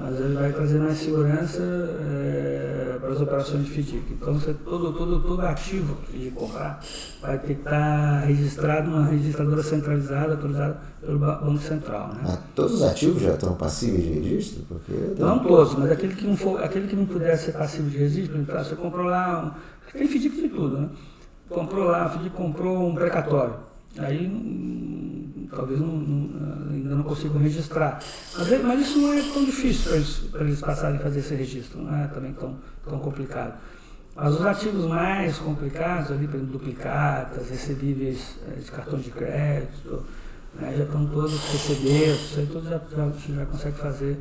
mas ele vai trazer mais segurança eh, para as operações de FDIC. Então, você, todo, todo, todo ativo de comprar vai ter que estar registrado numa registradora centralizada, autorizada pelo Ba- Banco Central. Né? Mas todos os ativos já estão passíveis de registro? Porque Não todos, mas aquele que não, for, aquele que não puder ser passivo de registro, então, você comprou lá, um, tem FDIC de tudo, né? Comprou lá, FDIC comprou um precatório. Aí hum, talvez não- não- ainda não consigam registrar. Mas, é- mas isso não é tão difícil para eles, passarem a fazer esse registro, não é também tão, tão complicado. Mas os ativos mais complicados, ali, por exemplo, duplicatas, recebíveis eh, de cartão de crédito, né, já estão todos recebidos, isso aí tudo já, já, já consegue fazer,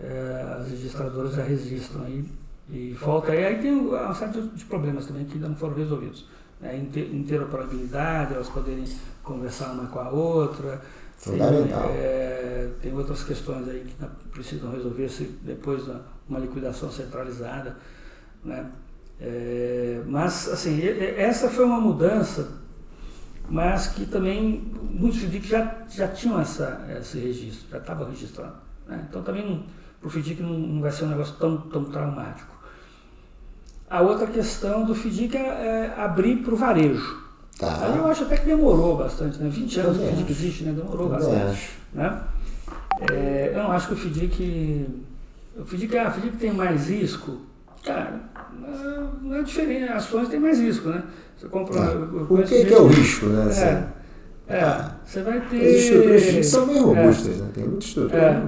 eh, as registradoras já registram aí. E falta aí, aí tem uma série de problemas também que ainda não foram resolvidos. Inte- interoperabilidade, elas poderem conversar uma com a outra. Fundamental. Tem, eh, tem outras questões aí que ainda precisam resolver-se depois de uma liquidação centralizada. Né? É, mas, assim, essa foi uma mudança, mas que também muitos FDIC já, já tinham essa, esse registro, já estavam registrando. Né? Então, também para o FDIC não, não vai ser um negócio tão, tão traumático. A outra questão do FDIC é, é abrir para o varejo. Tá. Aí eu acho até que demorou bastante, né? 20 anos que o Também FDIC existe, né? Demorou Também bastante. acho. Né? É, eu não acho que o FDIC. O FDIC, ah, o FDIC tem mais risco. Cara, não- é diferente. Ações tem mais risco, né? Você compra. Tá. O que, que é o risco, né? É, é, Ah. você vai ter. As estruturas são bem É. robustas, né? Tem muita estrutura. É.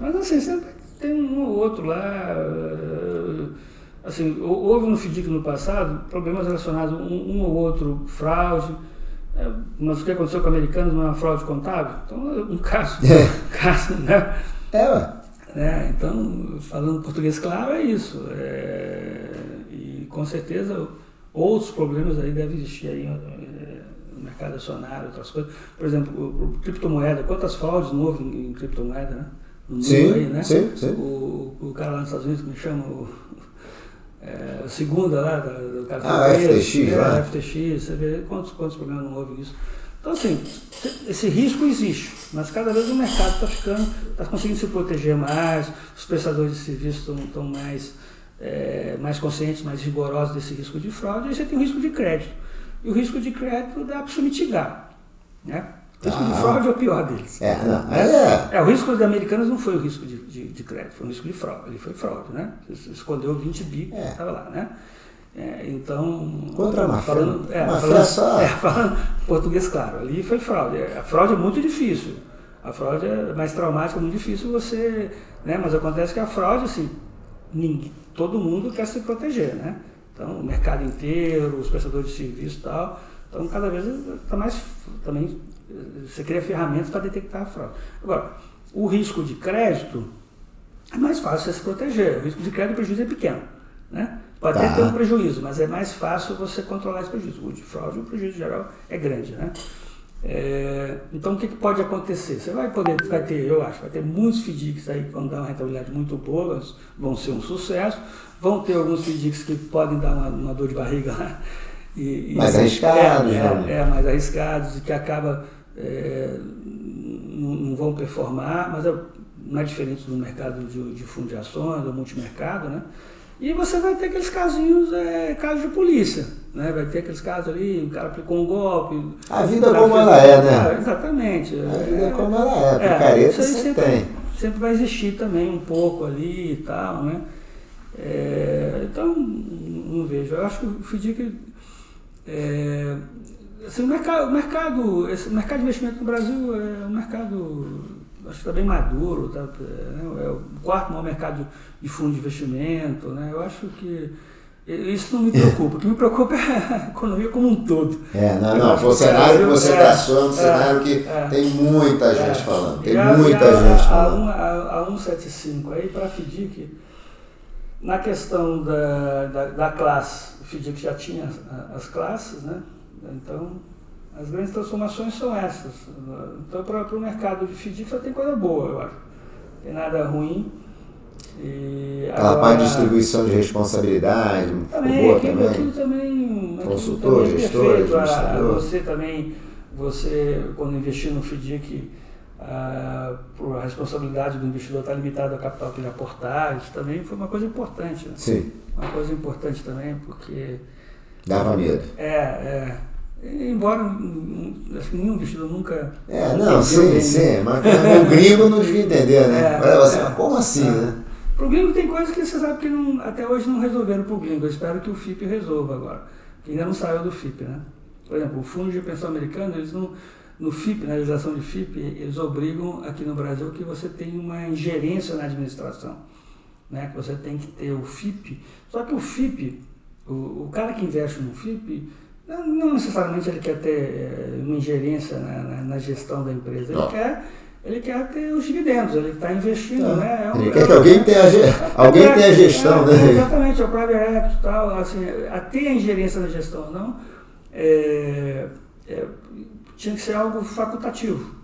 Mas assim, sempre tem um ou outro lá. Assim, hou- houve no FDIC no passado problemas relacionados a um, um ou outro fraude. eh, Mas o que aconteceu com americanos não é uma fraude contábil? Então, um caso, É. caso né? É, ué. né? Então, falando português claro, é isso. É, e com certeza outros problemas aí devem existir aí eh, no mercado acionário, outras coisas. Por exemplo, o, o criptomoeda, quantas fraudes não houve em, em criptomoeda, né? No mundo Sim, aí, né? sim, sim. O, o cara lá nos Estados Unidos, me chama o, é, a segunda lá, da- do cara Ah, preso, FTX é, lá. FTX, você vê quantos, quantos problemas não houve nisso. Então, assim, esse risco existe, mas cada vez o mercado está ficando, está conseguindo se proteger mais, os prestadores de serviços estão mais, é, mais conscientes, mais rigorosos desse risco de fraude, e você tem o risco de crédito. E o risco de crédito dá para se mitigar. Né? O risco de Ah. fraude é o pior deles. É, não, é. É, o risco dos americanos não foi o risco de, de, de crédito, foi um risco de fraude. Ele foi fraude, né? Você escondeu 20 bi, É. estava lá, né? É, então. Contra a máfia. falando, é, Máfia falando, só. é, falando português claro, ali foi fraude. A fraude é muito difícil. A fraude é mais traumática, é muito difícil você. Né? Mas acontece que a fraude, assim, ninguém, todo mundo quer se proteger, né? Então, o mercado inteiro, os prestadores de serviço e tal. Então, cada vez está mais. Também você cria ferramentas para detectar a fraude. Agora, o risco de crédito é mais fácil você se proteger. O risco de crédito, o prejuízo é pequeno. Né? Pode Tá. até ter um prejuízo, mas é mais fácil você controlar esse prejuízo. O de fraude, o prejuízo geral é grande. Né? É, então, o que, que pode acontecer? Você vai poder, vai ter, eu acho, vai ter muitos FDICs aí que vão dar uma rentabilidade muito boa, vão ser um sucesso. Vão ter alguns FDICs que podem dar uma, uma dor de barriga lá. E, e- Mais arriscados, é, né? é, é, mais arriscados e que acaba é, não, não vão performar, mas é, não é diferente do mercado de, de fundo de ações, do multimercado, né? E você vai ter aqueles casinhos, é, casos de polícia, né? Vai ter aqueles casos ali, o cara aplicou um golpe. A vida como ela é, né? Ah, exatamente. A vida é como ela é. É, Picareta sempre sempre, tem. sempre vai existir também um pouco ali e tal, né? É, então, não vejo. Eu acho que o FDIC. É, assim, o mercado, o mercado, esse mercado de investimento no Brasil é um mercado acho que está bem maduro, tá, é, é o quarto maior mercado de fundo de investimento, né? Eu acho que isso não me preocupa. O que me preocupa é a economia como um todo. É, não, não. O cenário que você traçou é um cenário que é, tem muita é. gente falando. Tem a, muita a, gente falando. A, a, 175 aí para FDIC, na questão da, da, da classe, o FDIC já tinha as classes, né? Então, as grandes transformações são essas. Então, para o mercado de FDIC só tem coisa boa, eu acho. Não tem nada ruim. E Aquela parte de distribuição de responsabilidade, também, boa aquilo, também. Aquilo também Consultor, também gestor, administrador. Você também, você quando investir no FDIC, a, a responsabilidade do investidor está limitada ao capital que ele aportar, isso também foi uma coisa importante. Né? Sim. Uma coisa importante também, porque... Dava medo. É, é. Embora acho que nenhum investidor nunca. É, não, sim, bem, sim. Né? Mas o gringo não devia entender, né? É, assim, é, como assim, é. né? Para o gringo tem coisas que você sabe que não, até hoje não resolveram para o gringo. Eu espero que o FIP resolva agora. Que ainda não saiu do FIP, né? Por exemplo, o Fundo de Pensão Americano, eles não, no FIP, na realização de FIP, eles obrigam aqui no Brasil que você tenha uma ingerência na administração. Né? Que você tem que ter o FIP. Só que o FIP, o, o cara que investe no FIP, não, não necessariamente ele quer ter eh, uma ingerência na, na, na gestão da empresa. Ele quer ele quer ter os dividendos, ele está investindo, tá. né? É um, ele quer que alguém tenha, alguém tenha a gestão, é, né? Exatamente, é o private equity tal, assim, até a ingerência na gestão não, é, é, tinha que ser algo facultativo.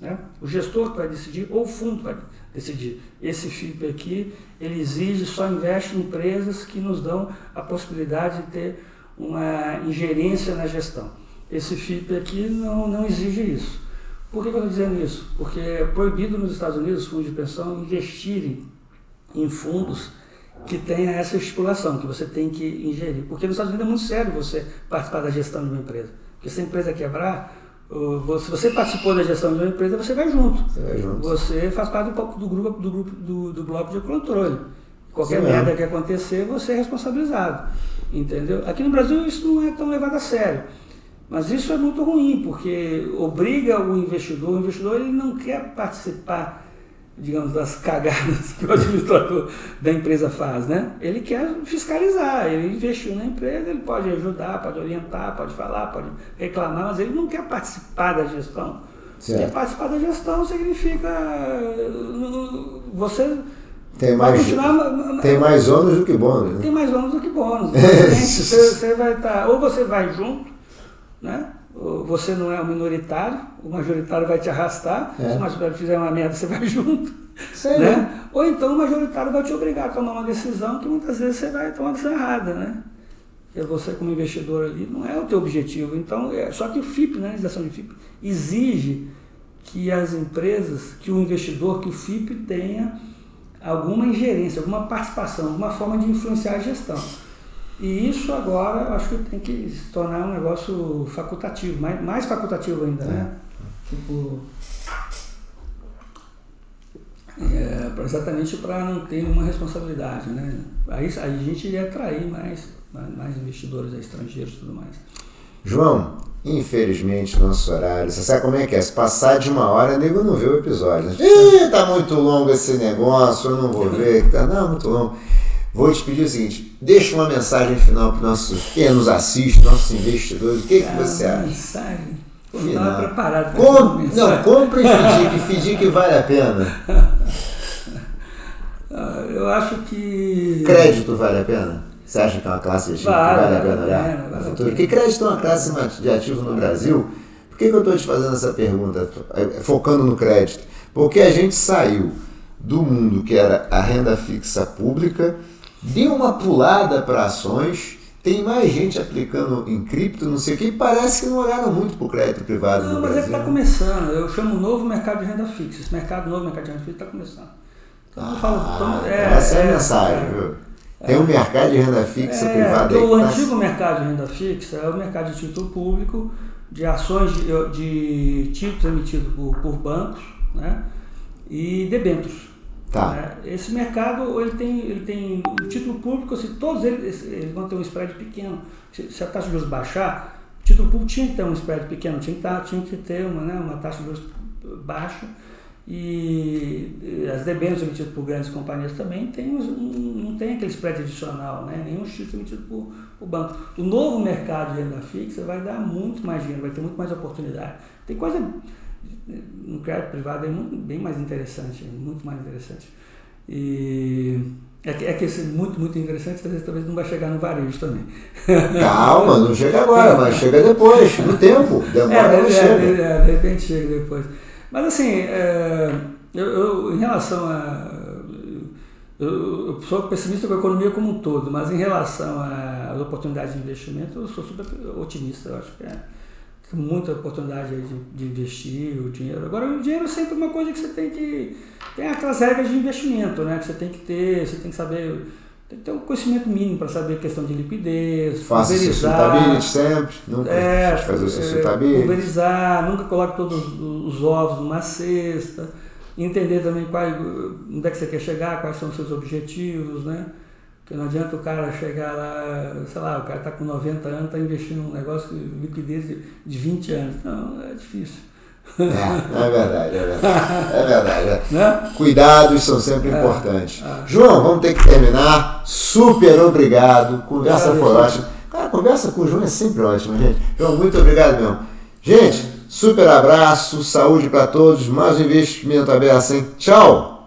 Né? O gestor que vai decidir, ou o fundo vai decidir. Esse FIP aqui, ele exige, só investe em empresas que nos dão a possibilidade de ter uma ingerência na gestão. Esse FIP aqui não, não exige isso. Por que, eu estou dizendo isso? Porque é proibido nos Estados Unidos os fundos de pensão investirem em fundos que tenha essa estipulação, que você tem que ingerir. Porque nos Estados Unidos é muito sério você participar da gestão de uma empresa. Porque se a empresa quebrar, se você participou da gestão de uma empresa, você vai junto. Você, vai junto. você faz parte do, do grupo, do, grupo do, do bloco de controle. Qualquer Sim, merda que acontecer, você é responsabilizado. Entendeu? Aqui no Brasil isso não é tão levado a sério. Mas isso é muito ruim, porque obriga o investidor, o investidor ele não quer participar, digamos, das cagadas que o administrador da empresa faz, né? Ele quer fiscalizar, ele investiu na empresa, ele pode ajudar, pode orientar, pode falar, pode reclamar, mas ele não quer participar da gestão. Certo. Quer participar da gestão significa você tem mais, tem mais ônus do que bônus. Né? Tem mais ônus do que bônus. você, você vai estar, tá, ou você vai junto, né? Você não é o minoritário, o majoritário vai te arrastar, é. se o majoritário fizer uma merda, você vai junto. Sei né? Ou então o majoritário vai te obrigar a tomar uma decisão que muitas vezes você vai tomar uma decisão errada, né? Porque você como investidor ali não é o teu objetivo. Então, é, só que o FIP, né, a legislação de FIP, exige que as empresas, que o investidor, que o FIP tenha alguma ingerência, alguma participação, alguma forma de influenciar a gestão. E isso agora eu acho que tem que se tornar um negócio facultativo, mais, mais facultativo ainda, né? é. né? Tipo. É, exatamente para não ter nenhuma responsabilidade, né? Aí, aí a gente ia atrair mais, mais investidores estrangeiros e tudo mais. João, infelizmente nosso horário, você sabe como é que é? Se passar de uma hora, nego não vê o episódio. Né? Ih, tá muito longo esse negócio, eu não vou ver. Tá, não, muito longo. Vou te pedir o seguinte: deixa uma mensagem final para nossos quem nos assiste, nossos investidores. O que, que você acha? Mensagem. Não estava preparado para Com, Não, compre FDIC, que vale a pena. Ah, eu acho que. Crédito vale a pena? Você acha que é uma classe de ativo vale, que vale a pena olhar vale futuro? Porque crédito é uma classe de ativo no Brasil. Por que, que eu estou te fazendo essa pergunta, é, focando no crédito? Porque a gente saiu do mundo que era a renda fixa pública deu uma pulada para ações, tem mais gente aplicando em cripto, não sei o que, e parece que não olharam muito para o crédito privado não, no mas Brasil. é que está começando, eu chamo novo mercado de renda fixa, esse mercado novo mercado de renda fixa está começando. Então, ah, falo, então, é, essa é a é, mensagem, é, viu? Tem um mercado de renda fixa é, privado aí. O tá antigo tá... mercado de renda fixa é o mercado de título público, de ações de, de títulos emitidos por, por bancos, né? e debêntures. Tá. Né? Esse mercado ele tem, ele tem o título público, assim, todos eles, eles vão ter um spread pequeno. Se, se a taxa de juros baixar, o título público tinha que ter um spread pequeno, tinha que, ter, tinha que ter uma, né, uma taxa de juros baixa. E as debêntures emitidas por grandes companhias também tem, não tem aquele spread adicional, né? nenhum título emitido por, por banco. O novo mercado de renda fixa vai dar muito mais dinheiro, vai ter muito mais oportunidade. Tem coisa no crédito privado é muito, bem mais interessante, muito mais interessante. E é que, é que esse muito, muito interessante, às vezes talvez não vai chegar no varejo também. Calma, não chega agora, mas chega depois, no tempo. Demora, é, é, chega. É, de repente chega depois. Mas assim, é, eu, eu, em relação a. Eu, eu, sou pessimista com a economia como um todo, mas em relação às oportunidades de investimento, eu sou super otimista. Eu acho que é muita oportunidade de, de, investir o dinheiro. Agora, o dinheiro é sempre uma coisa que você tem que. Tem aquelas regras de investimento, né? Que você tem que ter, você tem que saber. Tem que ter um conhecimento mínimo para saber questão de liquidez, Faça sustentabilidade sempre, nunca é, fazer é, sustentabilidade. Pulverizar, nunca coloque todos os ovos numa cesta, entender também qual, onde é que você quer chegar, quais são os seus objetivos, né? Porque não adianta o cara chegar lá, sei lá, o cara está com 90 anos, está investindo num negócio de liquidez de, de 20 anos. Não, é difícil. É, é verdade, é verdade. É verdade. É. Né? Cuidados são sempre é, importantes. é. João, vamos ter que terminar. Super obrigado. Conversa foi ótima. Cara, conversa com o João é sempre ótima, gente. João, muito obrigado mesmo. Gente, super abraço, saúde para todos. Mais um investimento aberto, hein? Tchau!